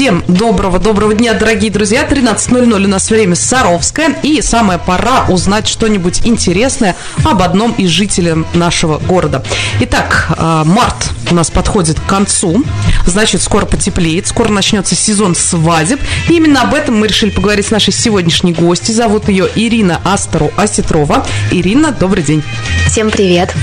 Всем доброго-доброго дня, дорогие друзья. 13.00 у нас время Саровское. И самая пора узнать что-нибудь интересное об одном из жителей нашего города. Итак, а, март у нас подходит к концу. Значит, скоро потеплеет, скоро начнется сезон свадеб. И именно об этом мы решили поговорить с нашей сегодняшней гостью. Зовут ее Ирина Астеру Осетрова. Ирина, добрый день. Всем привет.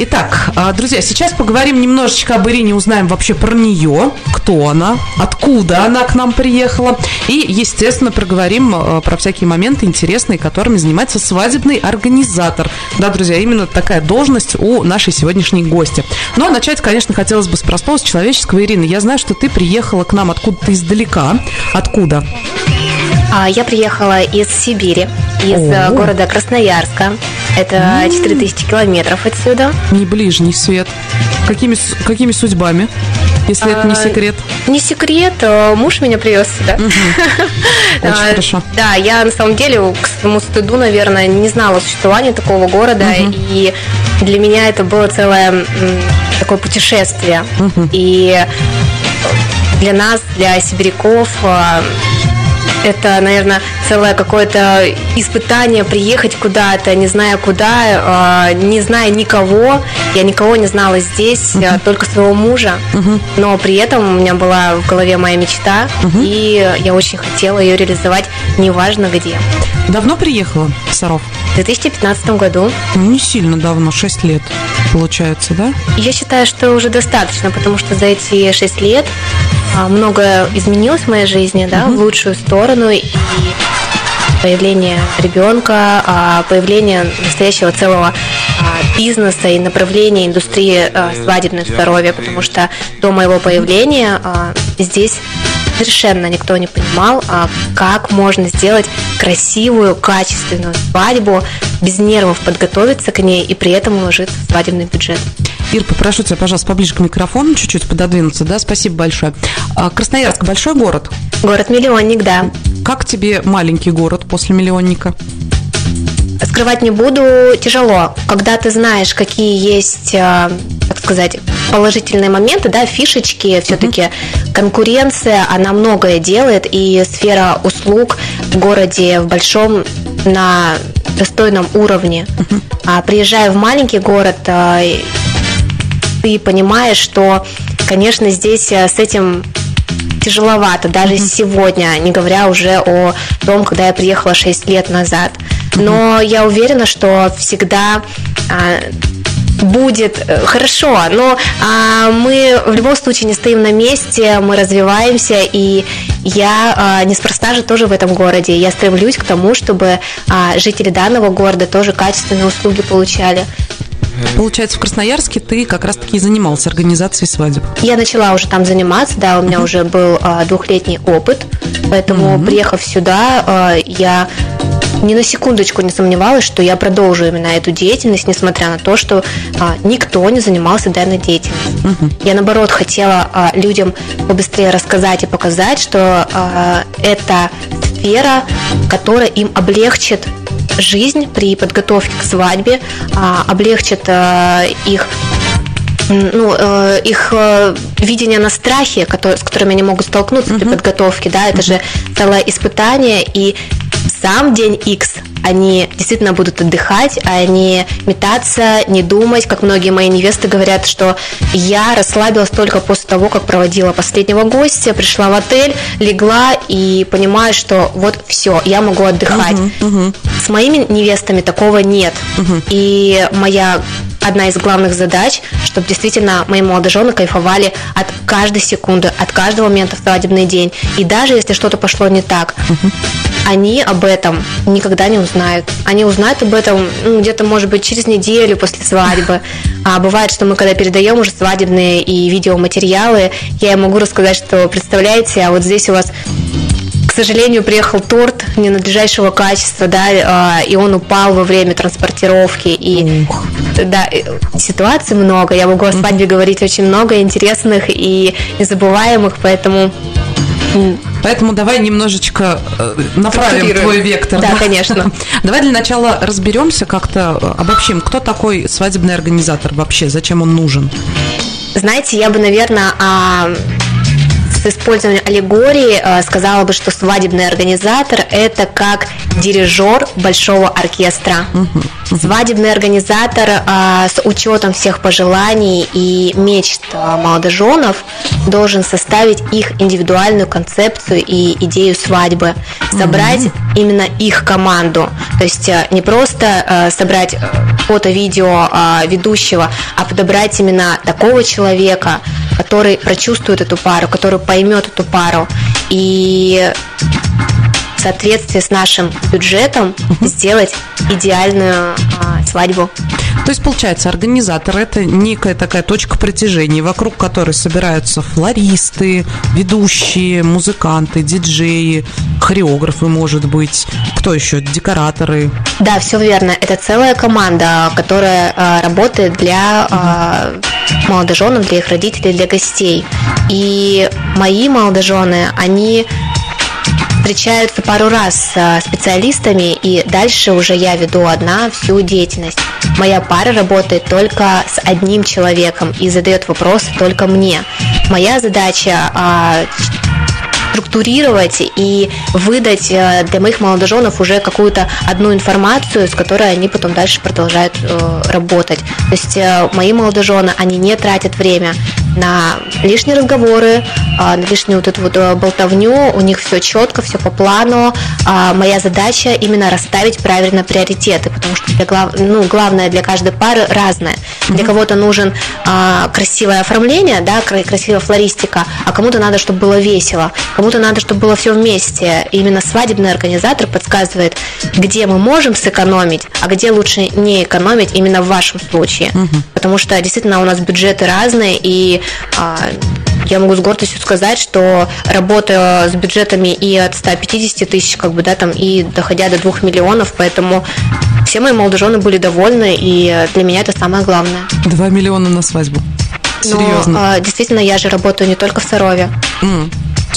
Итак, а, друзья, сейчас поговорим немножечко об Ирине, узнаем вообще про нее, кто она, откуда она к нам приехала. И, естественно, проговорим а, про всякие моменты интересные, которыми занимается свадебный организатор. Да, друзья, именно такая должность у нашей сегодняшней гости. Но начать, конечно, хотелось бы с простого, с человеческого. Ирина, я знаю, что ты приехала к нам откуда-то издалека. Откуда? А, я приехала из Сибири, из О. города Красноярска. Это 4000 километров отсюда. Не ближний свет. Какими, какими судьбами? Если а, это не а, секрет. Не секрет, а муж меня привез сюда. Угу. Очень а, хорошо. Да, я на самом деле к своему стыду, наверное, не знала существования такого города, угу. и для меня это было целое такое путешествие. Угу. И для нас, для сибиряков, это, наверное, целое какое-то испытание приехать куда-то, не зная куда, а, не зная никого. Я никого не знала здесь, uh-huh. только своего мужа. Uh-huh. Но при этом у меня была в голове моя мечта, uh-huh. и я очень хотела ее реализовать, неважно где. Давно приехала в Саров? В 2015 году. Ну, не сильно давно, 6 лет получается, да? Я считаю, что уже достаточно, потому что за эти 6 лет многое изменилось в моей жизни, да, угу. в лучшую сторону. И появление ребенка, а, появление настоящего целого а, бизнеса и направления индустрии свадебного здоровья, потому что до моего появления здесь совершенно никто не понимал, как можно сделать красивую, качественную свадьбу, без нервов подготовиться к ней и при этом уложиться в свадебный бюджет. Ир, попрошу тебя, пожалуйста, поближе к микрофону чуть-чуть пододвинуться, да, спасибо большое. А, Красноярск большой город? Город-миллионник, да. Как тебе маленький город после миллионника? Скрывать не буду, тяжело. Когда ты знаешь, какие есть, а, так сказать, положительные моменты, да, фишечки, все-таки uh-huh. конкуренция, она многое делает, и сфера услуг в городе, в большом, на достойном уровне. Uh-huh. А приезжая в маленький город, а, ты понимаешь, что, конечно, здесь э, с этим тяжеловато, даже mm-hmm. сегодня, не говоря уже о том, когда я приехала 6 лет назад. Но mm-hmm. я уверена, что всегда а, будет э, хорошо, но а, мы в любом случае не стоим на месте, мы развиваемся, и я а, неспроста же тоже в этом городе. Я стремлюсь к тому, чтобы а, жители данного города тоже качественные услуги получали. Получается, в Красноярске ты как раз-таки и занимался организацией свадеб. Я начала уже там заниматься, да, у меня уже был а, двухлетний опыт, поэтому, приехав сюда, а, я ни на секундочку не сомневалась, что я продолжу именно эту деятельность, несмотря на то, что а, никто не занимался данной деятельностью. Угу. Я наоборот хотела а, людям побыстрее рассказать и показать, что а, это сфера, которая им облегчит жизнь при подготовке к свадьбе, а, облегчит а, их ну, э, их э, видение на страхе, который, с которыми они могут столкнуться uh-huh. при подготовке, да, это uh-huh. же целое испытание, и сам день X они действительно будут отдыхать, а не метаться, не думать, как многие мои невесты говорят, что я расслабилась только после того, как проводила последнего гостя, пришла в отель, легла и понимаю, что вот все, я могу отдыхать. Uh-huh, uh-huh. С моими невестами такого нет. Uh-huh. И моя одна из главных задач, чтобы действительно мои молодожены кайфовали от каждой секунды, от каждого момента в свадебный день. И даже если что-то пошло не так, uh-huh. Они об этом никогда не узнают. Они узнают об этом ну, где-то, может быть, через неделю после свадьбы. А бывает, что мы когда передаем уже свадебные и видеоматериалы, я им могу рассказать, что представляете, а вот здесь у вас к сожалению, приехал торт ненадлежащего качества, да, а, и он упал во время транспортировки. И Ух. да, ситуаций много. Я могу о свадьбе говорить очень много интересных и незабываемых, поэтому Поэтому давай немножечко э, направим твой вектор. Да, конечно. Давай для начала разберемся как-то, э, обобщим, кто такой свадебный организатор вообще, зачем он нужен? Знаете, я бы, наверное, с использованием аллегории э, сказала бы, что свадебный организатор – это как дирижер большого оркестра. Свадебный организатор э, с учетом всех пожеланий и мечт молодоженов должен составить их индивидуальную концепцию и идею свадьбы, собрать именно их команду. То есть не просто собрать фото-видео ведущего, а подобрать именно такого человека, который прочувствует эту пару, который поймет эту пару. И соответствии с нашим бюджетом сделать идеальную а, свадьбу. То есть, получается, организатор – это некая такая точка притяжения, вокруг которой собираются флористы, ведущие, музыканты, диджеи, хореографы, может быть, кто еще, декораторы. Да, все верно. Это целая команда, которая а, работает для а, молодоженов, для их родителей, для гостей. И мои молодожены, они встречаются пару раз с специалистами, и дальше уже я веду одна всю деятельность. Моя пара работает только с одним человеком и задает вопросы только мне. Моя задача а, структурировать и выдать э, для моих молодоженов уже какую-то одну информацию, с которой они потом дальше продолжают э, работать. То есть э, мои молодожены, они не тратят время на лишние разговоры, на лишнюю вот эту вот болтовню, у них все четко, все по плану. А моя задача именно расставить правильно приоритеты, потому что для глав... ну, главное для каждой пары разное. Для кого-то нужен а, красивое оформление, да, красивая флористика, а кому-то надо, чтобы было весело, кому-то надо, чтобы было все вместе. И именно свадебный организатор подсказывает, где мы можем сэкономить, а где лучше не экономить именно в вашем случае. Угу. Потому что действительно у нас бюджеты разные, и а, я могу с гордостью сказать, что работая с бюджетами и от 150 тысяч, как бы, да, там, и доходя до 2 миллионов, поэтому все мои молодожены были довольны, и для меня это самое главное. 2 миллиона на свадьбу. Серьезно. Но, а, действительно, я же работаю не только в Сарове. Mm.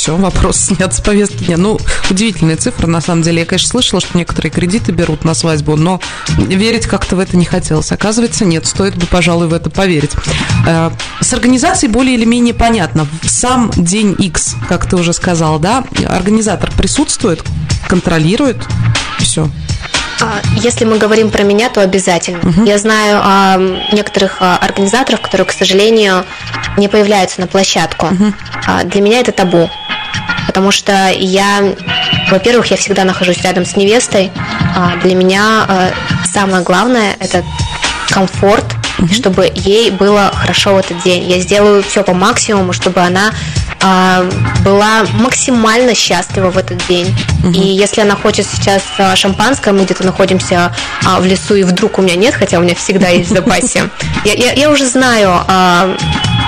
Все, вопрос снят с повестки дня. Ну, удивительная цифра, на самом деле. Я, конечно, слышала, что некоторые кредиты берут на свадьбу, но верить как-то в это не хотелось. Оказывается, нет, стоит бы, пожалуй, в это поверить. Э, с организацией более или менее понятно. Сам день X, как ты уже сказал, да, организатор присутствует, контролирует, все. А, если мы говорим про меня, то обязательно. Угу. Я знаю а, некоторых а, организаторов, которые, к сожалению, не появляются на площадку. Угу. А, для меня это табу. Потому что я, во-первых, я всегда нахожусь рядом с невестой. А для меня а, самое главное это комфорт, угу. чтобы ей было хорошо в этот день. Я сделаю все по максимуму, чтобы она а, была максимально счастлива в этот день. Угу. И если она хочет сейчас а, шампанское, мы где-то находимся в лесу, и вдруг у меня нет, хотя у меня всегда есть в запасе, я, я, я уже знаю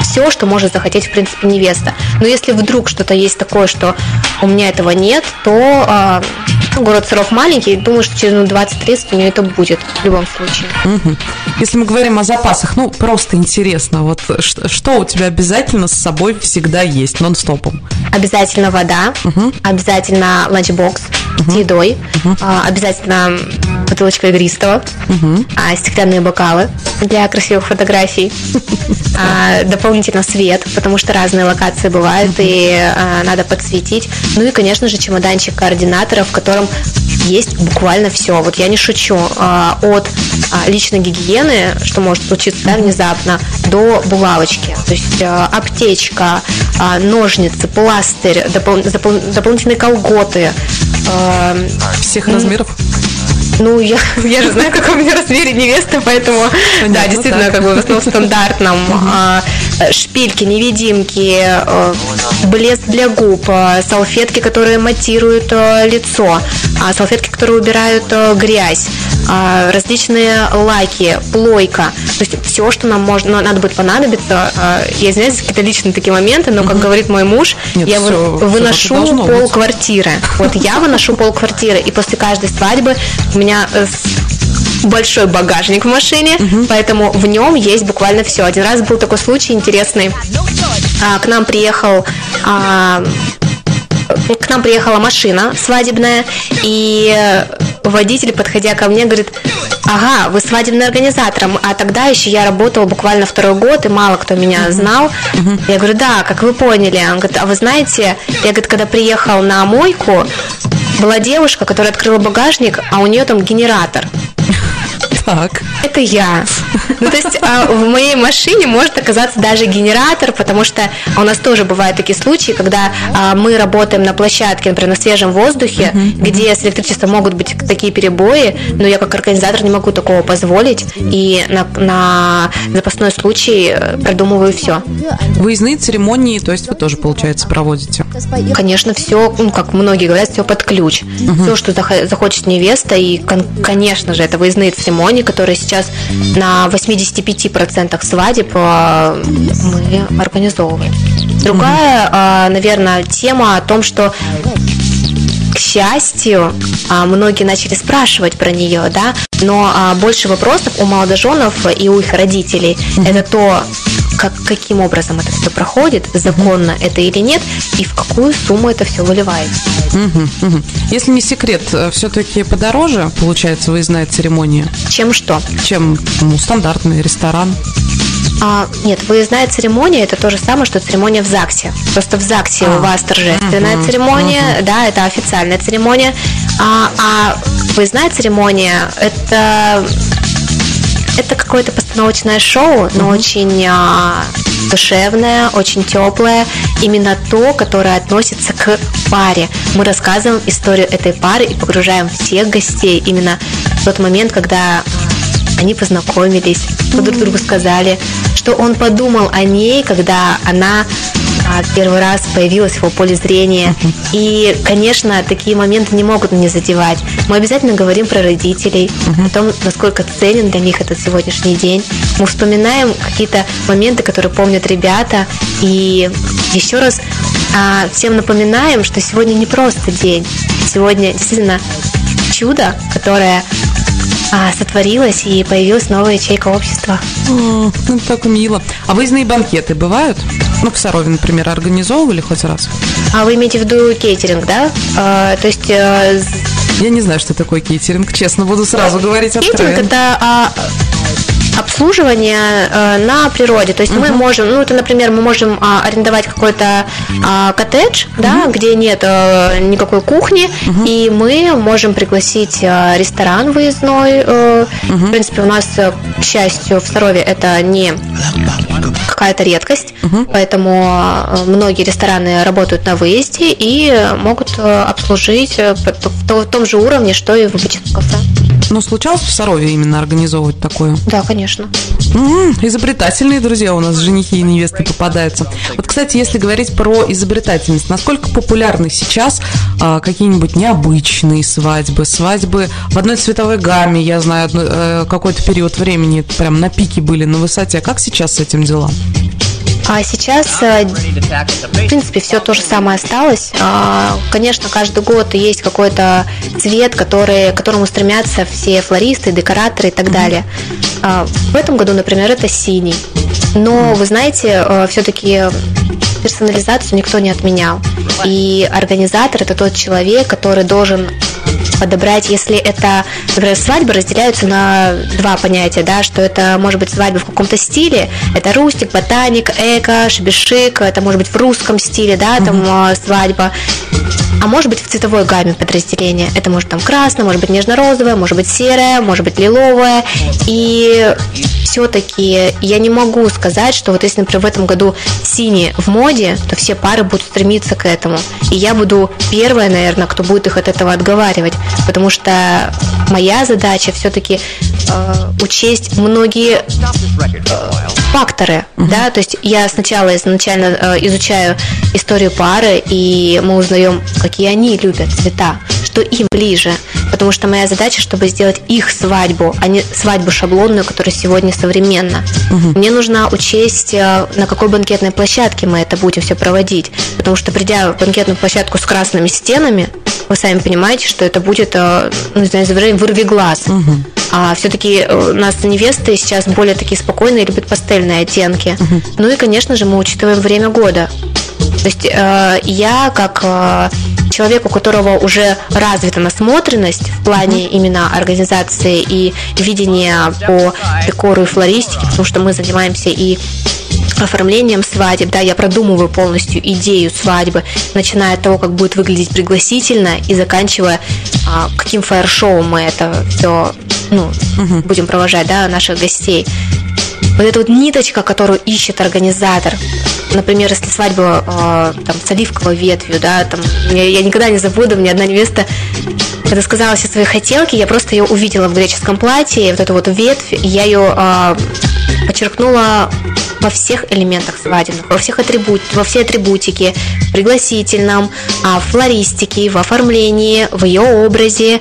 все, что может захотеть, в принципе, невеста. Но если вдруг что-то есть такое, что у меня этого нет, то ну, город Сыров маленький, думаю, что через ну, 20-30 у нее это будет в любом случае. Угу. Если мы говорим о запасах, ну, просто интересно, вот что, что у тебя обязательно с собой всегда есть нон-стопом? Обязательно вода, угу. обязательно ланчбокс угу. с едой, угу. обязательно бутылочка игристого, угу. стеклянные бокалы для красивых фотографий, а, дополнительно свет, потому что разные локации бывают, угу. и а, надо подсветить. Ну и, конечно же, чемоданчик координаторов, в котором есть буквально все. Вот я не шучу. От личной гигиены, что может случиться да, внезапно, до булавочки. То есть аптечка, ножницы, пластырь, допол- допол- дополнительные колготы. Всех размеров? Ну, я, я же знаю, какой у меня размере невесты, поэтому, Понятно, да, действительно, так. как бы в основном стандартном. А, шпильки, невидимки, а, блеск для губ, а, салфетки, которые матируют а, лицо, а, салфетки, которые убирают грязь, различные лаки, плойка. То есть все, что нам можно, надо будет понадобиться. А, я извиняюсь за какие-то личные такие моменты, но, как угу. говорит мой муж, Нет, я все, выношу все пол быть. квартиры. Вот я выношу пол квартиры, и после каждой свадьбы у меня э, большой багажник в машине, угу. поэтому в нем есть буквально все. Один раз был такой случай интересный. А, к нам приехал а, к нам приехала машина свадебная, и водитель, подходя ко мне, говорит, ага, вы свадебный организатор, а тогда еще я работала буквально второй год, и мало кто меня знал. Я говорю, да, как вы поняли. Он говорит, а вы знаете, я, говорит, когда приехал на мойку, была девушка, которая открыла багажник, а у нее там генератор. Так. Это я. Ну, то есть а, в моей машине может оказаться даже генератор, потому что у нас тоже бывают такие случаи, когда а, мы работаем на площадке, например, на свежем воздухе, где с электричеством могут быть такие перебои, но я как организатор не могу такого позволить, и на, на запасной случай э, продумываю все. Выездные церемонии, то есть вы тоже, получается, проводите? Конечно, все, ну, как многие говорят, все под ключ. Uh-huh. Все, что захочет невеста, и, конечно же, это выездные церемонии, которые сейчас на 85% свадеб э, мы организовываем. Другая, э, наверное, тема о том, что к счастью, а, многие начали спрашивать про нее, да, но а, больше вопросов у молодоженов и у их родителей. Это то, как, каким образом это все проходит, законно это или нет, и в какую сумму это все выливается. Если не секрет, э, все-таки подороже получается выездная церемония? Чем что? Чем ну, стандартный ресторан? А, нет, выездная церемония это то же самое, что церемония в ЗАГСе. Просто в ЗАГСе а. у вас торжественная uh-huh, церемония, uh-huh. да, это официальная церемония. А, а выездная церемония это это какое-то постановочное шоу, но mm-hmm. очень а, душевное, очень теплое. Именно то, которое относится к паре. Мы рассказываем историю этой пары и погружаем всех гостей именно в тот момент, когда они познакомились, друг другу сказали, что он подумал о ней, когда она первый раз появилась в его поле зрения. И, конечно, такие моменты не могут не задевать. Мы обязательно говорим про родителей, о том, насколько ценен для них этот сегодняшний день. Мы вспоминаем какие-то моменты, которые помнят ребята. И еще раз а, всем напоминаем, что сегодня не просто день. Сегодня действительно чудо, которое а, сотворилась и появилась новая ячейка общества. О, ну, так мило. А выездные банкеты бывают? Ну, в Сарове, например, организовывали хоть раз? А вы имеете в виду кейтеринг, да? А, то есть... А... Я не знаю, что такое кейтеринг, честно, буду сразу говорить Кейтеринг – это а, обслуживание э, на природе. То есть uh-huh. мы можем, ну, это, например, мы можем а, арендовать какой-то а, коттедж, uh-huh. да, где нет а, никакой кухни, uh-huh. и мы можем пригласить а, ресторан выездной. В принципе, у нас, к счастью, в Сарове это не какая-то редкость, uh-huh. поэтому многие рестораны работают на выезде и могут обслужить в том же уровне, что и в обычном кафе. Ну, случалось в Сарове именно организовывать такое? Да, конечно. М-м, изобретательные друзья у нас, женихи и невесты попадаются. Вот, кстати, если говорить про изобретательность, насколько популярны сейчас а, какие-нибудь необычные свадьбы, свадьбы в одной цветовой гамме, я знаю, э, какой-то период времени прям на пике были на высоте. А как сейчас с этим дела? А сейчас, э, в принципе, все то же самое осталось. А, конечно, каждый год есть какой-то цвет, который, к которому стремятся все флористы, декораторы и так далее. А, в этом году, например, это синий. Но, вы знаете, э, все-таки персонализацию никто не отменял. И организатор – это тот человек, который должен подобрать, если это, например, свадьбы разделяются на два понятия, да, что это может быть свадьба в каком-то стиле, это рустик, ботаник, эко, шебешик, это может быть в русском стиле, да, там угу. свадьба, а может быть в цветовой гамме подразделения. Это может там красное, может быть нежно-розовое, может быть серое, может быть лиловое. И все-таки я не могу сказать, что вот если, например, в этом году синий в моде, то все пары будут стремиться к этому. И я буду первая, наверное, кто будет их от этого отговаривать, потому что моя задача все-таки э, учесть многие э, факторы, uh-huh. да, то есть я сначала изначально э, изучаю историю пары, и мы узнаем, какие они любят цвета, что им ближе, потому что моя задача, чтобы сделать их свадьбу, а не свадьбу шаблонную, которая сегодня современна. Uh-huh. Мне нужно учесть, э, на какой банкетной площадке мы это будем все проводить, потому что придя в банкетную площадку с красными стенами, вы сами понимаете, что это будет, э, ну, не знаю, вырви глаз. Uh-huh. А все-таки э, у нас невесты сейчас более такие спокойные, любят пастельные оттенки. Uh-huh. Ну и, конечно же, мы учитываем время года. То есть э, я как э, человек, у которого уже развита насмотренность в плане именно организации и видения по декору и флористике, потому что мы занимаемся и оформлением свадеб, да, я продумываю полностью идею свадьбы, начиная от того, как будет выглядеть пригласительно и заканчивая а, каким фаер-шоу мы это все ну, угу. будем провожать, да, наших гостей. Вот эта вот ниточка, которую ищет организатор, например, если свадьба э, там, с оливковой ветвью, да, там, я, я никогда не забуду, мне одна невеста когда сказала все свои хотелки, я просто ее увидела в греческом платье, вот эту вот ветвь, и я ее э, подчеркнула во всех элементах свадебных, во всех атрибут, во все атрибутики, в пригласительном, а, в флористике, в оформлении, в ее образе.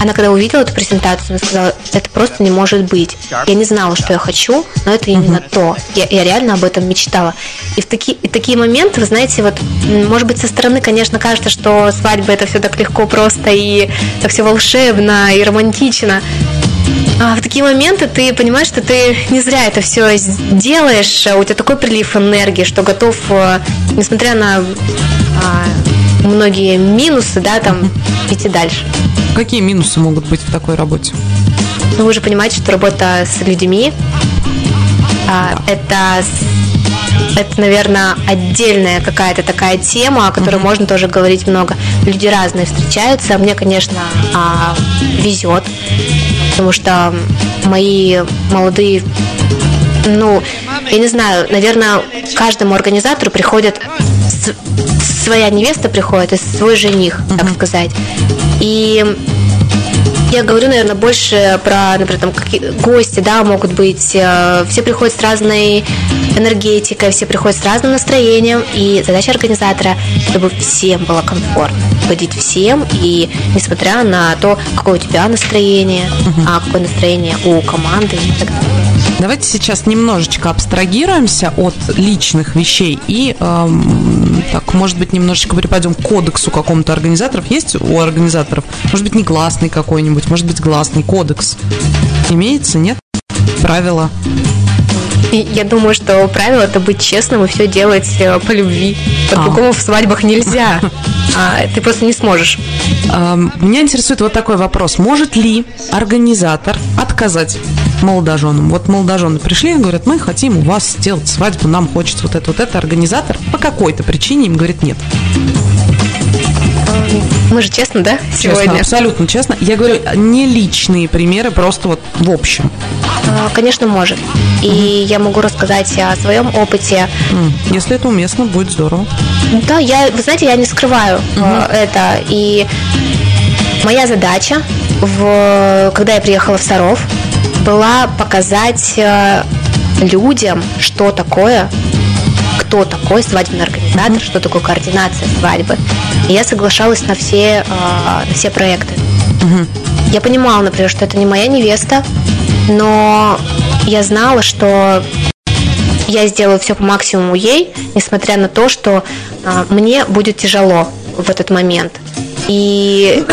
Она когда увидела эту презентацию, она сказала, это просто не может быть. Я не знала, что я хочу, но это именно то. Я, я реально об этом мечтала. И в такие, и такие моменты, вы знаете, вот, может быть, со стороны, конечно, кажется, что свадьба это все так легко, просто и так все волшебно и романтично. А в такие моменты ты понимаешь, что ты не зря это все делаешь, а у тебя такой прилив энергии, что готов, э, несмотря на а, многие минусы, да, там идти дальше. Какие минусы могут быть в такой работе? Ну, вы же понимаете, что работа с людьми а, да. это это, наверное, отдельная какая-то такая тема, о которой mm-hmm. можно тоже говорить много. Люди разные встречаются. Мне, конечно, а, везет потому что мои молодые, ну, я не знаю, наверное, каждому организатору приходит своя невеста приходит и свой жених, так uh-huh. сказать. И я говорю, наверное, больше про, например, там какие гости, да, могут быть. Э, все приходят с разной энергетикой, все приходят с разным настроением. И задача организатора, чтобы всем было комфортно, угодить всем. И несмотря на то, какое у тебя настроение, угу. а какое настроение у команды и так далее. Давайте сейчас немножечко абстрагируемся от личных вещей и, эм, так, может быть, немножечко припадем к кодексу какому-то организаторов. Есть у организаторов, может быть, негласный какой-нибудь, может быть, гласный кодекс. Имеется, нет? Правила. Я думаю, что правило это быть честным и все делать э, по любви. По-другому а. в свадьбах нельзя. А, ты просто не сможешь. Меня интересует вот такой вопрос. Может ли организатор отказать молодоженам? Вот молодожены пришли и говорят, мы хотим у вас сделать свадьбу, нам хочется вот это, вот это. Организатор по какой-то причине им говорит нет. Мы же честно, да, сегодня? Честно, абсолютно честно. Я говорю не личные примеры, просто вот в общем. А, конечно, может. И mm я могу рассказать о своем опыте. Mm. Если это уместно, будет здорово. Да, я, вы знаете, я не скрываю mm это. И моя задача, в, когда я приехала в Саров, была показать э, людям, что такое кто такой свадебный организатор, mm-hmm. что такое координация свадьбы. И я соглашалась на все, э, на все проекты. Mm-hmm. Я понимала, например, что это не моя невеста, но я знала, что я сделаю все по максимуму ей, несмотря на то, что э, мне будет тяжело в этот момент. И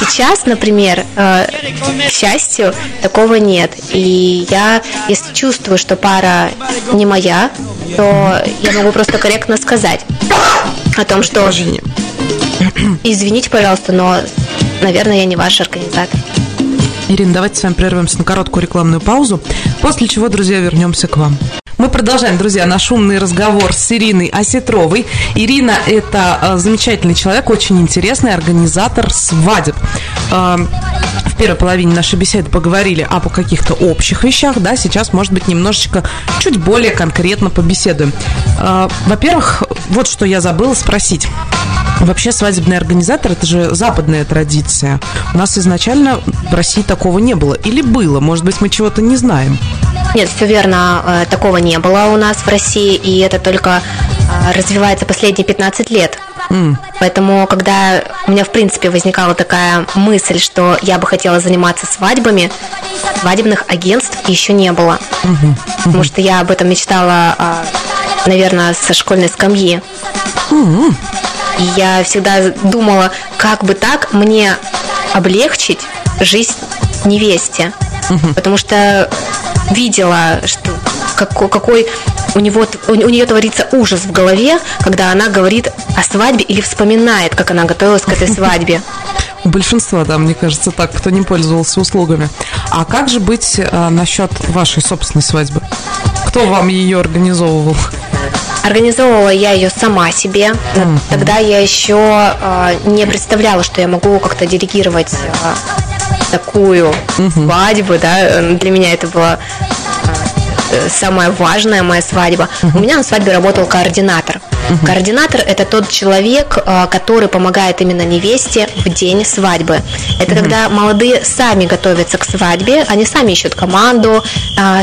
сейчас, например, э, к счастью, такого нет. И я, если чувствую, что пара не моя, то я могу просто корректно сказать о том, что... Извините, пожалуйста, но, наверное, я не ваш организатор. Ирина, давайте с вами прервемся на короткую рекламную паузу, после чего, друзья, вернемся к вам. Мы продолжаем, друзья, наш умный разговор с Ириной Осетровой. Ирина – это э, замечательный человек, очень интересный организатор свадеб. Э, в первой половине нашей беседы поговорили об каких-то общих вещах, да, сейчас, может быть, немножечко чуть более конкретно побеседуем. Э, во-первых, вот что я забыла спросить. Вообще свадебный организатор – это же западная традиция. У нас изначально в России такого не было. Или было? Может быть, мы чего-то не знаем? Нет, все верно. Э, такого не было у нас в России, и это только э, развивается последние 15 лет. Mm. Поэтому, когда у меня, в принципе, возникала такая мысль, что я бы хотела заниматься свадьбами, свадебных агентств еще не было. Mm-hmm. Mm-hmm. Потому что я об этом мечтала, э, наверное, со школьной скамьи. Mm-hmm. Я всегда думала, как бы так мне облегчить жизнь невесте. Угу. Потому что видела, что какой, какой у, него, у, у нее творится ужас в голове, когда она говорит о свадьбе или вспоминает, как она готовилась к этой свадьбе. У большинства, да, мне кажется, так, кто не пользовался услугами. А как же быть а, насчет вашей собственной свадьбы? Кто вам ее организовывал? Организовывала я ее сама себе. Mm-hmm. Тогда я еще э, не представляла, что я могу как-то делегировать э, такую mm-hmm. свадьбу. Да? Для меня это было самая важная моя свадьба. У меня на свадьбе работал координатор. Координатор это тот человек, который помогает именно невесте в день свадьбы. Это когда молодые сами готовятся к свадьбе, они сами ищут команду,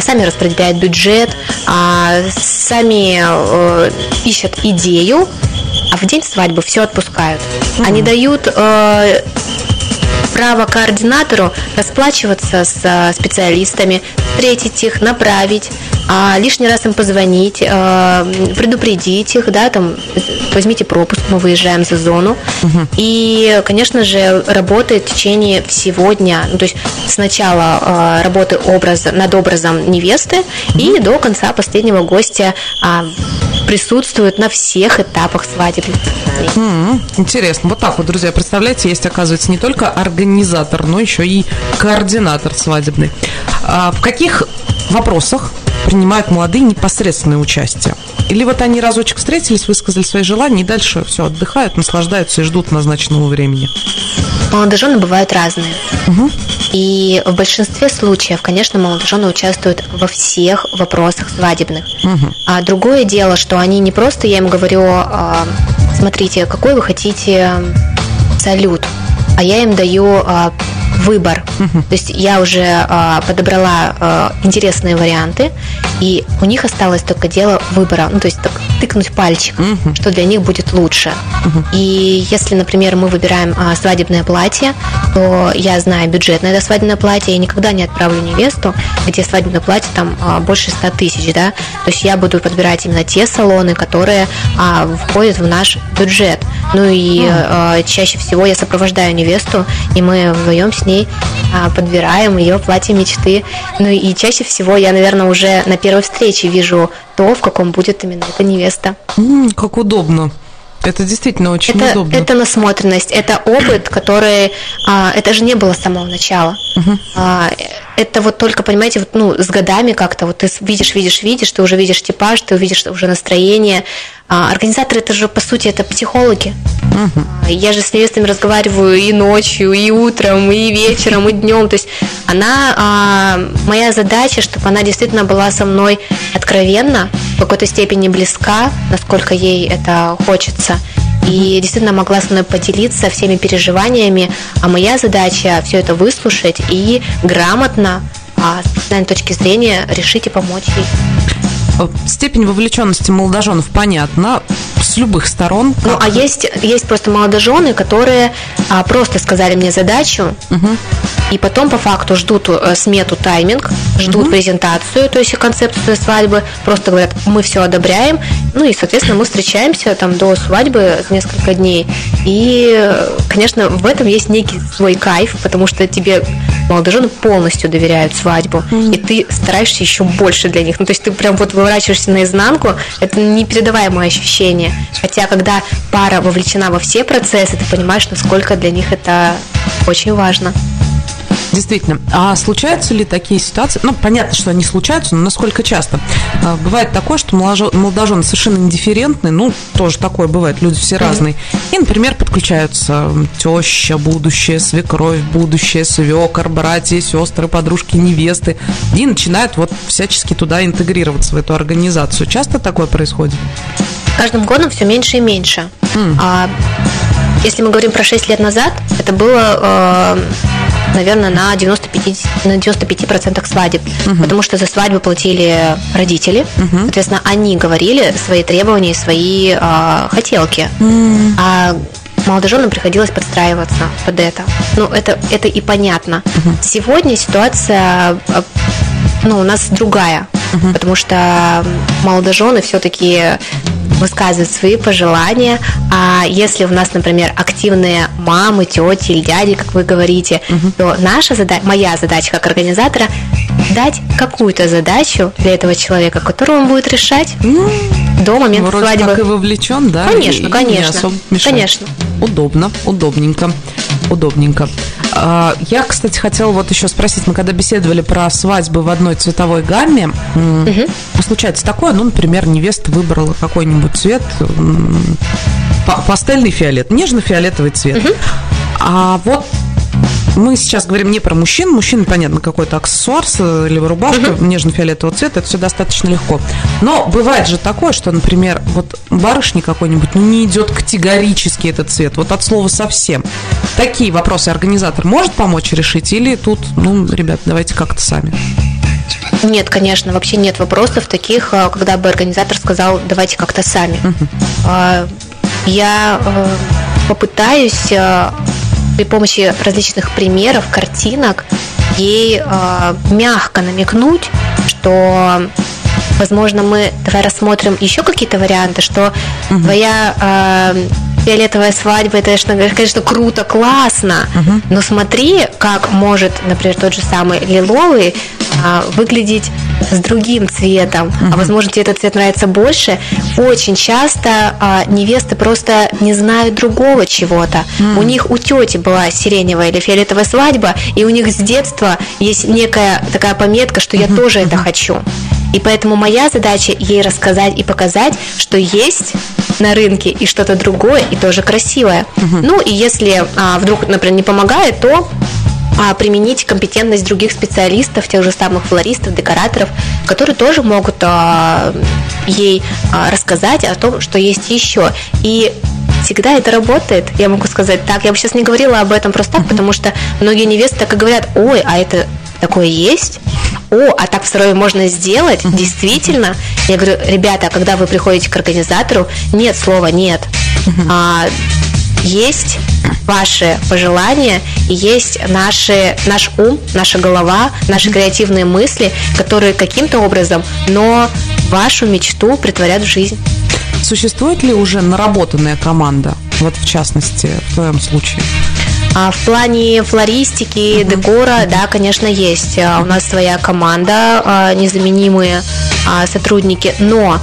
сами распределяют бюджет, сами э, ищут идею, а в день свадьбы все отпускают. Они дают э, право координатору расплачиваться с э, специалистами, встретить их, направить, а лишний раз им позвонить, э, предупредить их, да, там, возьмите пропуск, мы выезжаем за зону. Угу. И, конечно же, работает в течение всего дня. Ну, то есть сначала э, работы образа, над образом невесты угу. и до конца последнего гостя присутствует на всех этапах свадебных mm Интересно. Вот так вот, друзья, представляете, есть, оказывается, не только организатор, но еще и координатор свадебный. А в каких вопросах принимают молодые непосредственное участие? Или вот они разочек встретились, высказали свои желания, и дальше все, отдыхают, наслаждаются и ждут назначенного времени? Молодожены бывают разные. Угу. И в большинстве случаев, конечно, молодожены участвуют во всех вопросах свадебных. Угу. А другое дело, что они не просто, я им говорю, а, смотрите, какой вы хотите салют, а я им даю а, выбор. Uh-huh. То есть я уже а, подобрала а, интересные варианты, и у них осталось только дело выбора. Ну, то есть так, тыкнуть пальчик, uh-huh. что для них будет лучше. Uh-huh. И если, например, мы выбираем а, свадебное платье, то я знаю бюджетное это свадебное платье, я никогда не отправлю невесту, где свадебное платье там а, больше 100 тысяч, да. То есть я буду подбирать именно те салоны, которые а, входят в наш бюджет. Ну и а, чаще всего я сопровождаю невесту, и мы вдвоем с ней а, подбираем ее платье мечты. Ну и чаще всего я, наверное, уже на первой встрече вижу то, в каком будет именно эта невеста. м как удобно. Это действительно очень это, удобно. Это насмотренность, это опыт, который... А, это же не было с самого начала. Угу. А, это вот только, понимаете, вот, ну, с годами как-то вот ты видишь, видишь, видишь, ты уже видишь типаж, ты увидишь уже настроение. А, организаторы это же, по сути, это психологи. Угу. Я же с невестами разговариваю и ночью, и утром, и вечером, и днем. То есть она, а, моя задача, чтобы она действительно была со мной откровенна, в какой-то степени близка, насколько ей это хочется и действительно могла со мной поделиться всеми переживаниями, а моя задача все это выслушать и грамотно а с профессиональной точки зрения решить и помочь ей. Э, степень вовлеченности молодоженов понятна с любых сторон. Ну, а есть, есть просто молодожены, которые а, просто сказали мне задачу, угу. и потом по факту ждут а, смету, тайминг, ждут угу. презентацию, то есть концепцию свадьбы, просто говорят, мы все одобряем, ну и, соответственно, мы встречаемся там до свадьбы несколько дней. И, конечно, в этом есть некий свой кайф, потому что тебе молодожены полностью доверяют свадьбу, mm и ты стараешься еще больше для них. Ну, то есть ты прям вот выворачиваешься наизнанку, это непередаваемое ощущение. Хотя, когда пара вовлечена во все процессы, ты понимаешь, насколько для них это очень важно. Действительно. А случаются ли такие ситуации? Ну, понятно, что они случаются, но насколько часто? А, бывает такое, что молодожены совершенно индифферентны, ну, тоже такое бывает, люди все разные. И, например, подключаются теща, будущее, свекровь, будущее, свекор, братья, сестры, подружки, невесты. И начинают вот всячески туда интегрироваться, в эту организацию. Часто такое происходит? Каждым годом все меньше и меньше. Mm. А если мы говорим про 6 лет назад, это было э, наверное, на 95%, на 95% свадеб, угу. потому что за свадьбу платили родители, угу. соответственно, они говорили свои требования, свои э, хотелки. Угу. А молодоженам приходилось подстраиваться под это. Ну, это, это и понятно. Угу. Сегодня ситуация а, ну, у нас другая, угу. потому что молодожены все-таки высказывают свои пожелания. А если у нас, например, активные мамы, тети или дяди, как вы говорите, угу. то наша задача, моя задача как организатора дать какую-то задачу для этого человека, которую он будет решать ну, до момента вроде свадьбы. Как и вовлечен, да? Конечно, и, конечно. И не особо мешает. Конечно. Удобно, удобненько, удобненько. А, я, кстати, хотела вот еще спросить, мы когда беседовали про свадьбы в одной цветовой гамме, угу. случается такое, ну, например, невеста выбрала какой-нибудь цвет, пастельный фиолет, нежно-фиолетовый цвет. Угу. А вот мы сейчас говорим не про мужчин. Мужчин, понятно, какой-то аксессуар либо рубашка uh-huh. нежно-фиолетового цвета. Это все достаточно легко. Но бывает же такое, что, например, вот барышни какой-нибудь ну, не идет категорически этот цвет. Вот от слова совсем. Такие вопросы организатор может помочь решить? Или тут, ну, ребят, давайте как-то сами? Нет, конечно, вообще нет вопросов таких, а, когда бы организатор сказал, давайте как-то сами. Uh-huh. Я э, попытаюсь э, при помощи различных примеров, картинок ей э, мягко намекнуть, что возможно мы давай рассмотрим еще какие-то варианты, что угу. твоя э, фиолетовая свадьба, это, конечно, конечно круто, классно, угу. но смотри, как может, например, тот же самый лиловый а, выглядеть с другим цветом, а возможно тебе этот цвет нравится больше. Очень часто а, невесты просто не знают другого чего-то. У них у тети была сиреневая или фиолетовая свадьба, и у них с детства есть некая такая пометка, что я тоже это хочу. И поэтому моя задача ей рассказать и показать, что есть на рынке и что-то другое, и тоже красивое. Угу. Ну и если а, вдруг, например, не помогает, то а, применить компетентность других специалистов, тех же самых флористов, декораторов, которые тоже могут а, ей а, рассказать о том, что есть еще. И всегда это работает. Я могу сказать так. Я бы сейчас не говорила об этом просто так, потому что многие невесты так и говорят, ой, а это такое есть? О, а так второе можно сделать? Действительно? Я говорю, ребята, когда вы приходите к организатору, нет слова нет. А, есть ваши пожелания, и есть наши, наш ум, наша голова, наши креативные мысли, которые каким-то образом, но вашу мечту притворят в жизнь. Существует ли уже наработанная команда, вот в частности, в твоем случае? А в плане флористики, uh-huh. декора, да, конечно, есть. А у нас своя команда, а, незаменимые а, сотрудники, но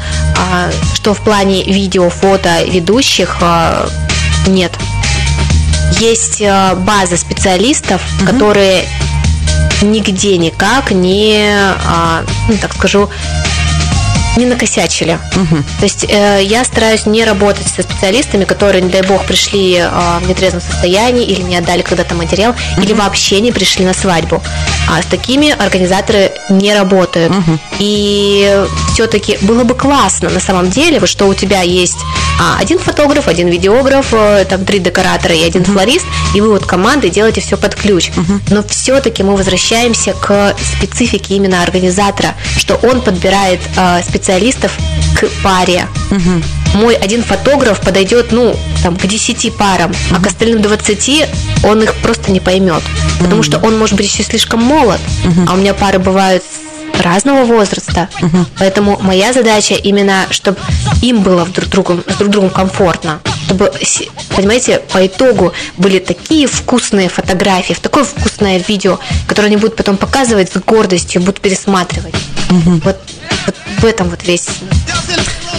что в плане видео, фото, ведущих, нет. Есть база специалистов, uh-huh. которые нигде никак не, ну, так скажу, не накосячили. Угу. То есть э, я стараюсь не работать со специалистами, которые, не дай бог, пришли э, в нетрезвом состоянии или не отдали когда-то материал, угу. или вообще не пришли на свадьбу. А с такими организаторы не работают. Угу. И все-таки было бы классно на самом деле, что у тебя есть а, один фотограф, один видеограф, э, там три декоратора и один флорист, и вы вот командой делаете все под ключ. Но все-таки мы возвращаемся к специфике именно организатора, что он подбирает э, специалистов к паре. Мой один фотограф подойдет, ну, там, к 10 парам, а к остальным 20 он их просто не поймет. Потому что он может быть еще слишком молод, а у меня пары бывают разного возраста. Угу. Поэтому моя задача именно, чтобы им было друг другом, с друг другом комфортно. Чтобы, понимаете, по итогу были такие вкусные фотографии, такое вкусное видео, которое они будут потом показывать с гордостью, будут пересматривать. Угу. Вот вот в этом вот весь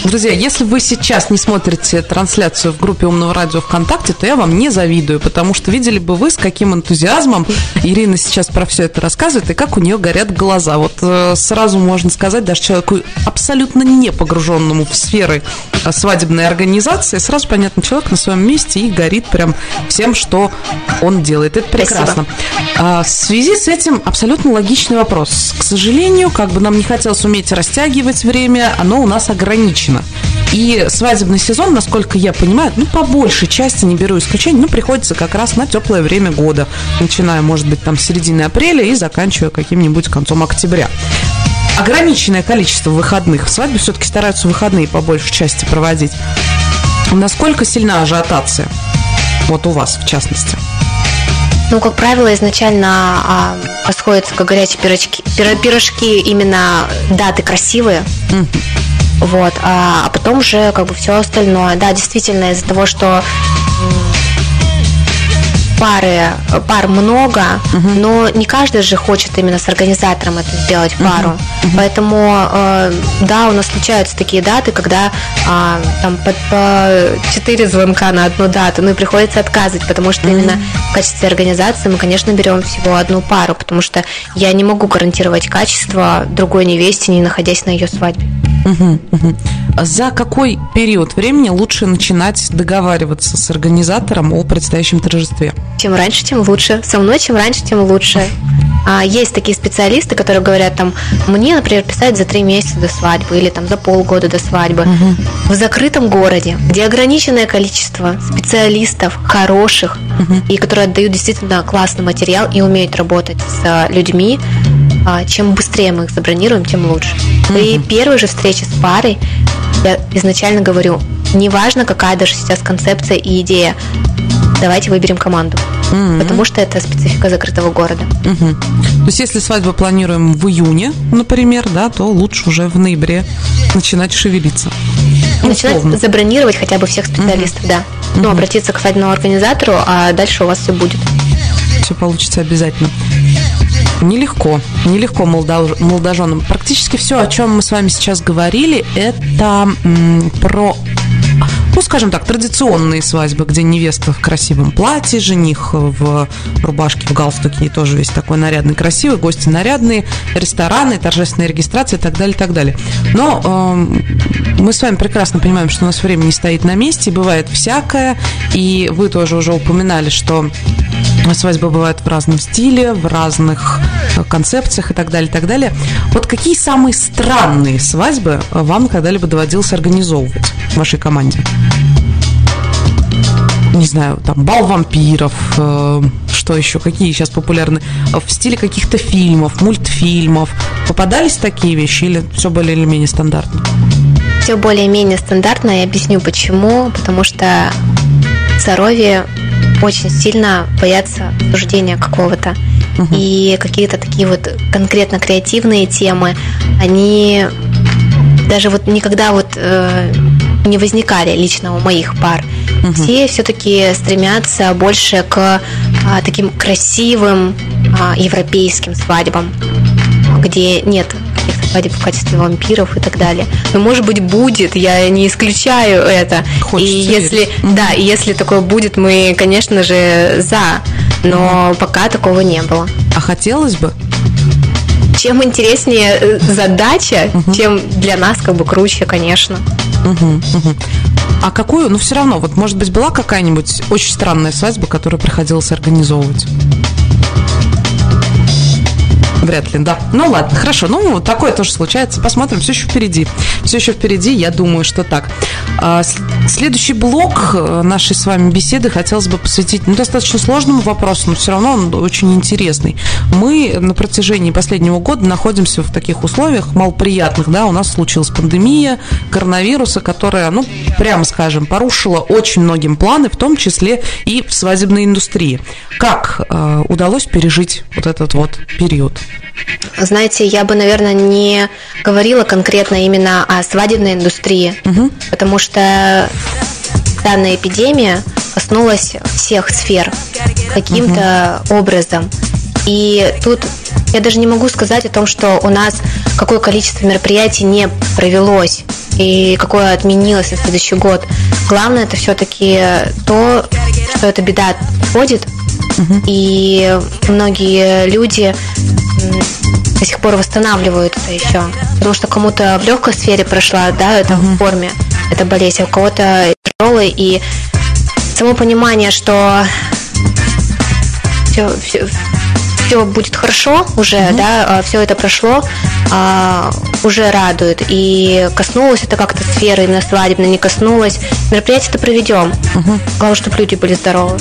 Друзья, если вы сейчас не смотрите трансляцию в группе Умного радио ВКонтакте, то я вам не завидую, потому что видели бы вы, с каким энтузиазмом Ирина сейчас про все это рассказывает, и как у нее горят глаза. Вот э, сразу можно сказать, даже человеку абсолютно не погруженному в сферы э, свадебной организации, сразу понятно, человек на своем месте и горит прям всем, что он делает. Это прекрасно. А, в связи с этим абсолютно логичный вопрос. К сожалению, как бы нам не хотелось уметь растягивать время, оно у нас ограничено точно. И свадебный сезон, насколько я понимаю, ну, по большей части, не беру исключений, ну, приходится как раз на теплое время года, начиная, может быть, там, с середины апреля и заканчивая каким-нибудь концом октября. Ограниченное количество выходных. В свадьбе все-таки стараются выходные по большей части проводить. Насколько сильна ажиотация? Вот у вас, в частности. Ну, как правило, изначально а, расходятся как горячие пирожки, пирожки именно даты красивые. Mm-hmm. Вот, а, а потом уже как бы все остальное. Да, действительно, из-за того, что пары, пар много, угу. но не каждый же хочет именно с организатором это сделать пару. Угу. Поэтому, э, да, у нас случаются такие даты, когда э, там по, по 4 звонка на одну дату, ну и приходится отказывать, потому что угу. именно в качестве организации мы, конечно, берем всего одну пару, потому что я не могу гарантировать качество другой невесте, не находясь на ее свадьбе. Угу, угу. За какой период времени лучше начинать договариваться с организатором о предстоящем торжестве? Чем раньше, тем лучше. Со мной чем раньше, тем лучше. А есть такие специалисты, которые говорят там, мне, например, писать за три месяца до свадьбы или там за полгода до свадьбы. Угу. В закрытом городе, где ограниченное количество специалистов хороших угу. и которые отдают действительно классный материал и умеют работать с людьми, а, чем быстрее мы их забронируем, тем лучше. При mm первой же встрече с парой я изначально говорю, неважно, какая даже сейчас концепция и идея, давайте выберем команду. Mm-hmm. Потому что это специфика закрытого города. Mm-hmm. То есть, если свадьбу планируем в июне, например, да, то лучше уже в ноябре начинать шевелиться. Начинать Условно. забронировать хотя бы всех специалистов, mm-hmm. да. Ну, mm-hmm. обратиться к свадебному организатору, а дальше у вас все будет. Все получится обязательно. Нелегко, нелегко молодож... молодоженам. Практически все, о чем мы с вами сейчас говорили, это м, про ну, скажем так, традиционные свадьбы, где невеста в красивом платье, жених в рубашке, в галстуке, и тоже весь такой нарядный, красивый, гости нарядные, рестораны, торжественная регистрация и так далее, и так далее. Но э, мы с вами прекрасно понимаем, что у нас время не стоит на месте, бывает всякое, и вы тоже уже упоминали, что свадьбы бывают в разном стиле, в разных концепциях и так далее, и так далее. Вот какие самые странные свадьбы вам когда-либо доводилось организовывать в вашей команде? Не знаю, там, бал вампиров, э, что еще, какие сейчас популярны, в стиле каких-то фильмов, мультфильмов. Попадались такие вещи или все более или менее стандартно? Все более-менее стандартно, я объясню почему. Потому что здоровье очень сильно боятся суждения какого-то. Угу. И какие-то такие вот конкретно креативные темы, они даже вот никогда вот э, не возникали лично у моих пар. Угу. Все все-таки стремятся больше к а, таким красивым а, европейским свадьбам, где нет свадеб в качестве вампиров и так далее. Но может быть будет, я не исключаю это. Хочется и если верить. да, и если такое будет, мы, конечно же, за. Но пока такого не было. А хотелось бы? чем интереснее э, задача, угу. тем для нас как бы круче, конечно. Угу, угу. А какую, ну все равно, вот может быть была какая-нибудь очень странная свадьба, которую приходилось организовывать? Вряд ли, да. Ну ладно, хорошо. Ну, такое тоже случается. Посмотрим, все еще впереди. Все еще впереди, я думаю, что так. А, следующий блок э, нашей с вами беседы хотелось бы посвятить ну, достаточно сложному вопросу, но все равно он очень интересный. Мы на протяжении последнего года находимся в таких условиях малоприятных, да, у нас случилась пандемия коронавируса, которая, ну, прямо скажем, порушила очень многим планы, в том числе и в свадебной индустрии. Как э, удалось пережить вот этот вот период? Знаете, я бы, наверное, не говорила конкретно именно о свадебной индустрии, угу. потому что данная эпидемия коснулась всех сфер каким-то угу. образом. И тут я даже не могу сказать о том, что у нас какое количество мероприятий не провелось и какое отменилось на следующий год. Главное это все-таки то, что эта беда входит, угу. и многие люди до сих пор восстанавливают это еще. Потому что кому-то в легкой сфере прошла, да, это uh-huh. в форме, это болезнь, а у кого-то тяжелый. И само понимание, что все, все, все будет хорошо уже, uh-huh. да, а все это прошло, а, уже радует. И коснулось это как-то сферы именно свадебной, не коснулось. Мероприятие это проведем. Uh-huh. Главное, чтобы люди были здоровы.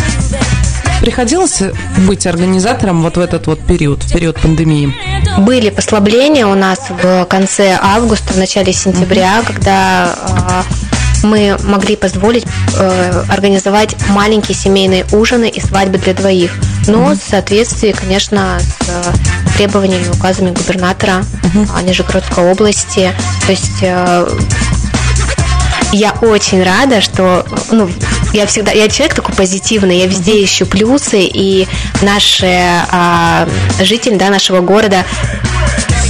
Приходилось быть организатором вот в этот вот период, в период пандемии? Были послабления у нас в конце августа, в начале сентября, mm когда а, мы могли позволить э, организовать маленькие семейные ужины и свадьбы для двоих. Но mm в соответствии, конечно, с э, требованиями, указами губернатора mm Нижегородской области. То есть э, я очень рада, что ну, я всегда, я человек такой позитивный, я везде ищу плюсы, и наши а, жители да, нашего города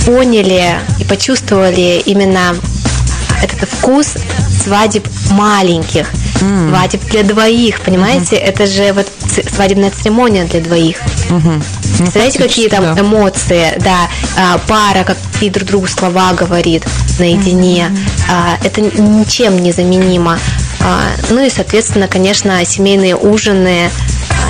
поняли и почувствовали именно этот вкус свадеб маленьких, mm. свадеб для двоих, понимаете? Mm-hmm. Это же вот свадебная церемония для двоих. Mm-hmm. Представляете, ну, какие там да. эмоции, да, а, пара, какие друг другу слова говорит наедине. Mm-hmm. Это ничем не заменимо. А, ну и, соответственно, конечно, семейные ужины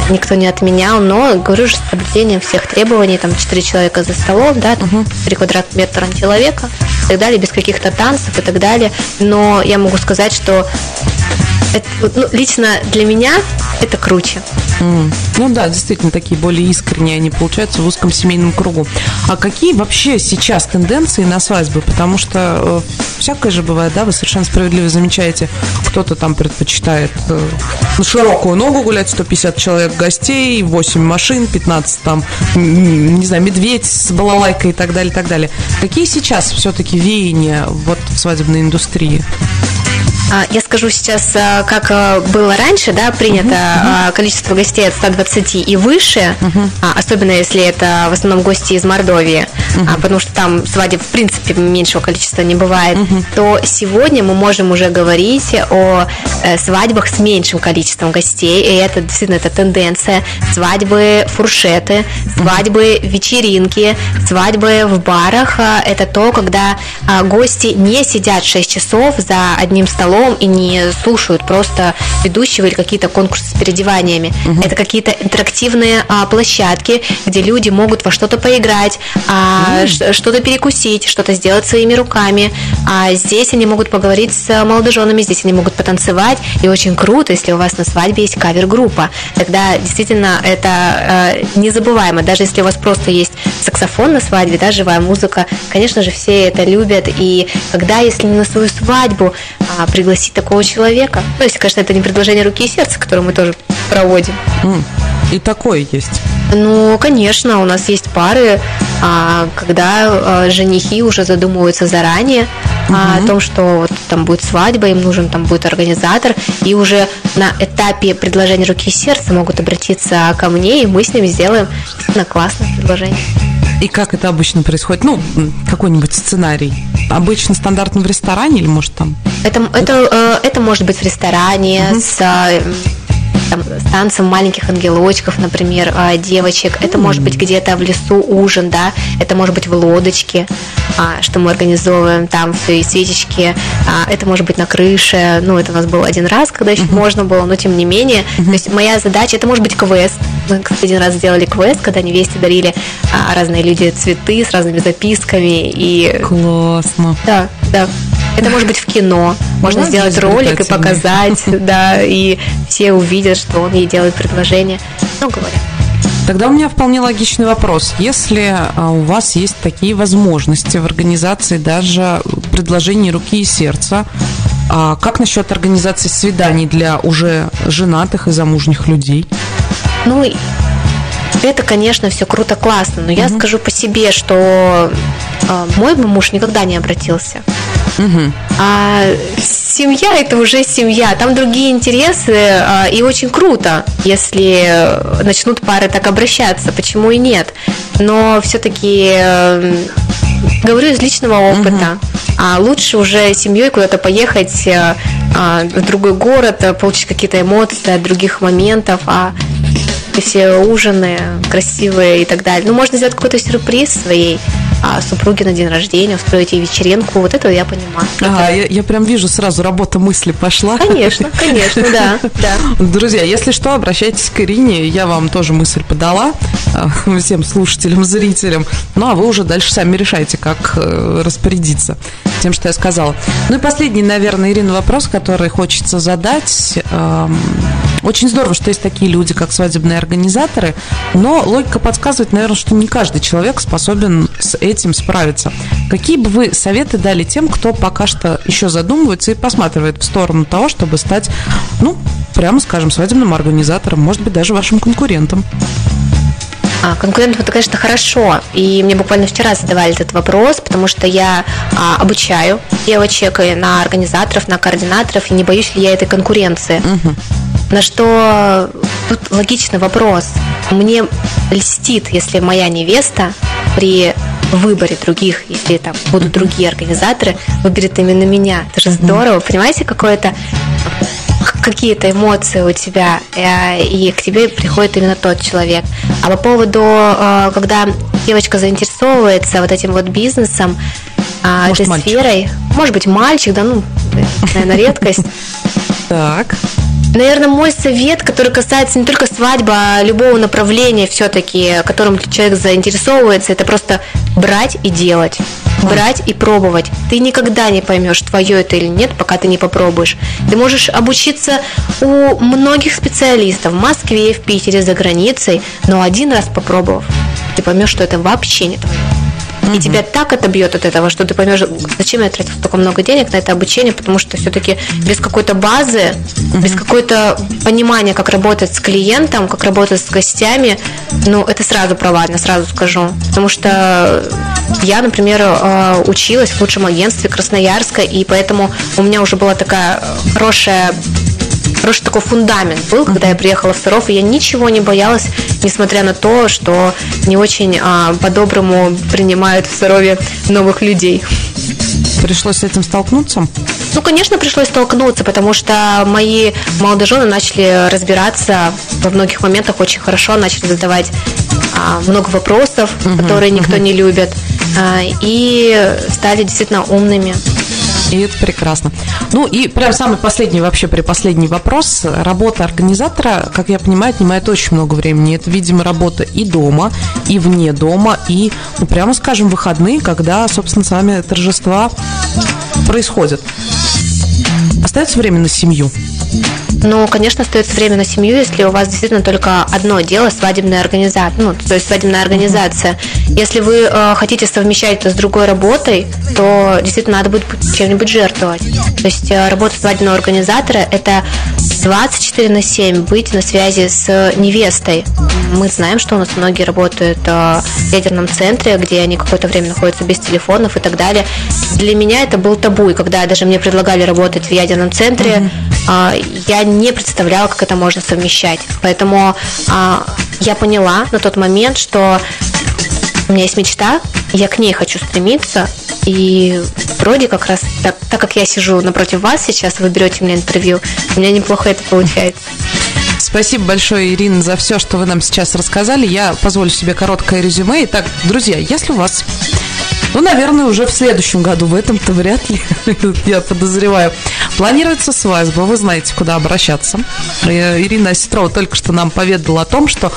никто не отменял, но, говорю же, с соблюдением всех требований, там, 4 человека за столом, да, там, угу. 3 квадратных метра на человека и так далее, без каких-то танцев и так далее. Но я могу сказать, что это, ну, лично для меня это круче. Mm. Ну да, действительно, такие более искренние они получаются в узком семейном кругу. А какие вообще сейчас тенденции на свадьбы? Потому что э, всякое же бывает, да, вы совершенно справедливо замечаете, кто-то там предпочитает э, на широкую ногу гулять, 150 человек гостей, 8 машин, 15 там, не знаю, медведь с балалайкой и так далее, и так далее. Какие сейчас все-таки веяния вот в свадебной индустрии? А, я скажу сейчас, а, как а, было раньше, да, принято uh-huh. количество гостей от 120 и выше, uh-huh. особенно если это в основном гости из Мордовии, потому что там свадеб в принципе меньшего количества не бывает, то сегодня мы можем уже говорить о э, свадьбах с меньшим количеством гостей, и это действительно это тенденция. Свадьбы фуршеты, свадьбы вечеринки, свадьбы в барах. Это то, когда гости не сидят 6 часов за одним столом, столом и не слушают просто ведущего или какие-то конкурсы с переодеваниями. Угу. Это какие-то интерактивные а, площадки, где люди могут во что-то поиграть, а, угу. что-то перекусить, что-то сделать своими руками. А здесь они могут поговорить с молодоженами, здесь они могут потанцевать. И очень круто, если у вас на свадьбе есть кавер-группа. Тогда действительно это э, незабываемо. Даже если у вас просто есть саксофон на свадьбе, да, живая музыка, конечно же, все это любят. И когда, если не на свою свадьбу, а, пригласить такого человека. Ну, если, конечно, это не предложение руки и сердца, которое мы тоже проводим. И такое есть. Ну, конечно, у нас есть пары, а, когда а, женихи уже задумываются заранее угу. о том, что вот там будет свадьба, им нужен там будет организатор, и уже на этапе предложения руки и сердца могут обратиться ко мне, и мы с ними сделаем действительно классное предложение. И как это обычно происходит? Ну, какой-нибудь сценарий. Обычно стандартно в ресторане или может там? Это, это, э, это может быть в ресторане угу. с э, там, с танцем маленьких ангелочков, например, а, девочек. Это может быть где-то в лесу ужин, да, это может быть в лодочке, а, что мы организовываем там все и свечечки. А, это может быть на крыше. Ну, это у нас был один раз, когда еще uh-huh. можно было, но тем не менее. Uh-huh. То есть моя задача, это может быть квест. Мы, кстати, один раз сделали квест, когда невесте дарили разные люди цветы с разными записками. И... Классно. Да, да. Это может быть в кино. Можно сделать ролик и показать, да, и все увидят, что он ей делает предложение. Ну, говоря. Тогда у меня вполне логичный вопрос. Если а, у вас есть такие возможности в организации даже предложений руки и сердца, а как насчет организации свиданий для уже женатых и замужних людей? Ну, это, конечно, все круто, классно, но угу. я скажу по себе, что э, мой муж никогда не обратился. Угу. А семья это уже семья, там другие интересы, а, и очень круто, если начнут пары так обращаться, почему и нет. Но все-таки э, говорю из личного опыта. Угу. А лучше уже семьей куда-то поехать э, а, в другой город, э, получить какие-то эмоции от других моментов, а все ужины красивые и так далее. Ну, можно сделать какой-то сюрприз своей а, супруге на день рождения, устроить ей вечеринку. Вот это я понимаю. Ага, это... я, я прям вижу сразу, работа мысли пошла. Конечно, конечно, да, да. Друзья, если что, обращайтесь к Ирине, я вам тоже мысль подала, а, всем слушателям, зрителям. Ну, а вы уже дальше сами решайте, как э, распорядиться тем, что я сказала. Ну и последний, наверное, Ирина, вопрос, который хочется задать. Эм, очень здорово, что есть такие люди, как свадебные организаторы, но логика подсказывает, наверное, что не каждый человек способен с этим справиться. Какие бы вы советы дали тем, кто пока что еще задумывается и посматривает в сторону того, чтобы стать, ну, прямо скажем, свадебным организатором, может быть, даже вашим конкурентом? А, конкурентов это, конечно, хорошо. И мне буквально вчера задавали этот вопрос, потому что я а, обучаю девочек на организаторов, на координаторов, и не боюсь ли я этой конкуренции. Угу. На что тут логичный вопрос. Мне льстит, если моя невеста при выборе других, если там будут другие организаторы, выберет именно меня. Это же здорово. Понимаете, какое-то какие-то эмоции у тебя, э, и к тебе приходит именно тот человек. А по поводу, э, когда девочка заинтересовывается вот этим вот бизнесом, э, может, этой мальчик. сферой, может быть, мальчик, да, ну, наверное, редкость. Так. Наверное, мой совет, который касается не только свадьбы, а любого направления все-таки, которым человек заинтересовывается, это просто брать и делать. Брать и пробовать. Ты никогда не поймешь, твое это или нет, пока ты не попробуешь. Ты можешь обучиться у многих специалистов в Москве, в Питере, за границей, но один раз попробовав, ты поймешь, что это вообще не твое. И тебя так отобьет от этого, что ты поймешь, зачем я тратил столько много денег на это обучение, потому что все-таки без какой-то базы, без какой-то понимания, как работать с клиентом, как работать с гостями, ну, это сразу провально, сразу скажу. Потому что я, например, э, училась в лучшем агентстве Красноярска, и поэтому у меня уже была такая хорошая хороший такой фундамент был, когда я приехала в Саров, и я ничего не боялась, несмотря на то, что не очень а, по-доброму принимают в Сарове новых людей. Пришлось с этим столкнуться? Ну, конечно, пришлось столкнуться, потому что мои молодожены начали разбираться во многих моментах очень хорошо, начали задавать а, много вопросов, угу, которые никто угу. не любит, а, и стали действительно умными. И это прекрасно. Ну и прям самый последний, вообще при последний вопрос. Работа организатора, как я понимаю, отнимает очень много времени. Это, видимо, работа и дома, и вне дома, и, ну, прямо скажем, выходные, когда, собственно, сами торжества происходят. Остается время на семью? Ну, конечно, остается время на семью, если у вас действительно только одно дело свадебная организация, ну, то есть свадебная организация. Если вы э, хотите совмещать это с другой работой, то действительно надо будет чем-нибудь жертвовать. То есть э, работа свадебного организатора – это 24 на 7 быть на связи с невестой. Мы знаем, что у нас многие работают э, в ядерном центре, где они какое-то время находятся без телефонов и так далее. Для меня это был табу, и когда даже мне предлагали работать в ядерном центре, mm-hmm. Я не представляла, как это можно совмещать. Поэтому а, я поняла на тот момент, что у меня есть мечта, я к ней хочу стремиться, и вроде как раз так, так как я сижу напротив вас сейчас, вы берете мне интервью, у меня неплохо это получается. Спасибо большое, Ирина, за все, что вы нам сейчас рассказали. Я позволю себе короткое резюме. Итак, друзья, если у вас ну, наверное, уже в следующем году. В этом-то вряд ли, я подозреваю. Планируется свадьба, вы знаете, куда обращаться. Э, Ирина Осетрова только что нам поведала о том, что,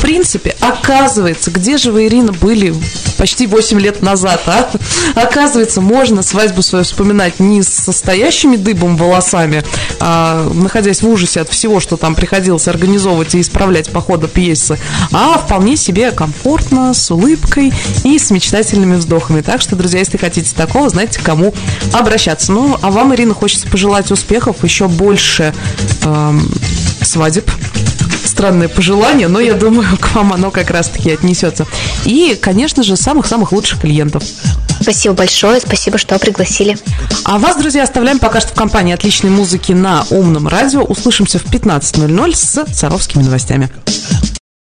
в принципе, оказывается, где же вы, Ирина, были почти 8 лет назад, а? Оказывается, можно свадьбу свою вспоминать не с состоящими дыбом волосами, а находясь в ужасе от всего, что там приходилось организовывать и исправлять по ходу пьесы, а вполне себе комфортно, с улыбкой и с мечтательными вздохами. Так что, друзья, если хотите такого, знаете, к кому обращаться. Ну, а вам, Ирина, хочется пожелать успехов, еще больше э, свадеб, странное пожелание, но я думаю, к вам оно как раз-таки отнесется. И, конечно же, самых-самых лучших клиентов. Спасибо большое, спасибо, что пригласили. А вас, друзья, оставляем пока что в компании отличной музыки на умном радио. Услышимся в 15.00 с Саровскими новостями.